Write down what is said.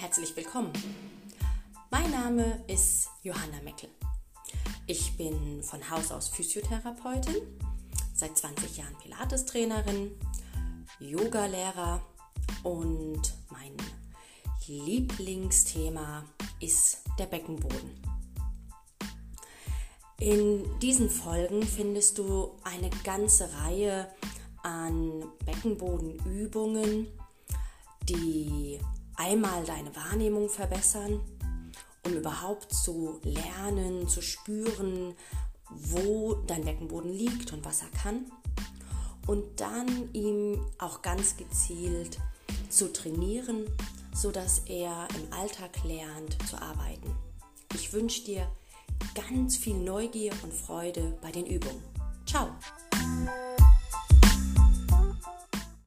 Herzlich willkommen. Mein Name ist Johanna Meckel. Ich bin von Haus aus Physiotherapeutin, seit 20 Jahren Pilates-Trainerin, Yoga-Lehrer und mein Lieblingsthema ist der Beckenboden. In diesen Folgen findest du eine ganze Reihe an Beckenbodenübungen, die einmal deine Wahrnehmung verbessern, um überhaupt zu lernen, zu spüren, wo dein Beckenboden liegt und was er kann. Und dann ihm auch ganz gezielt zu trainieren, sodass er im Alltag lernt zu arbeiten. Ich wünsche dir ganz viel Neugier und Freude bei den Übungen. Ciao!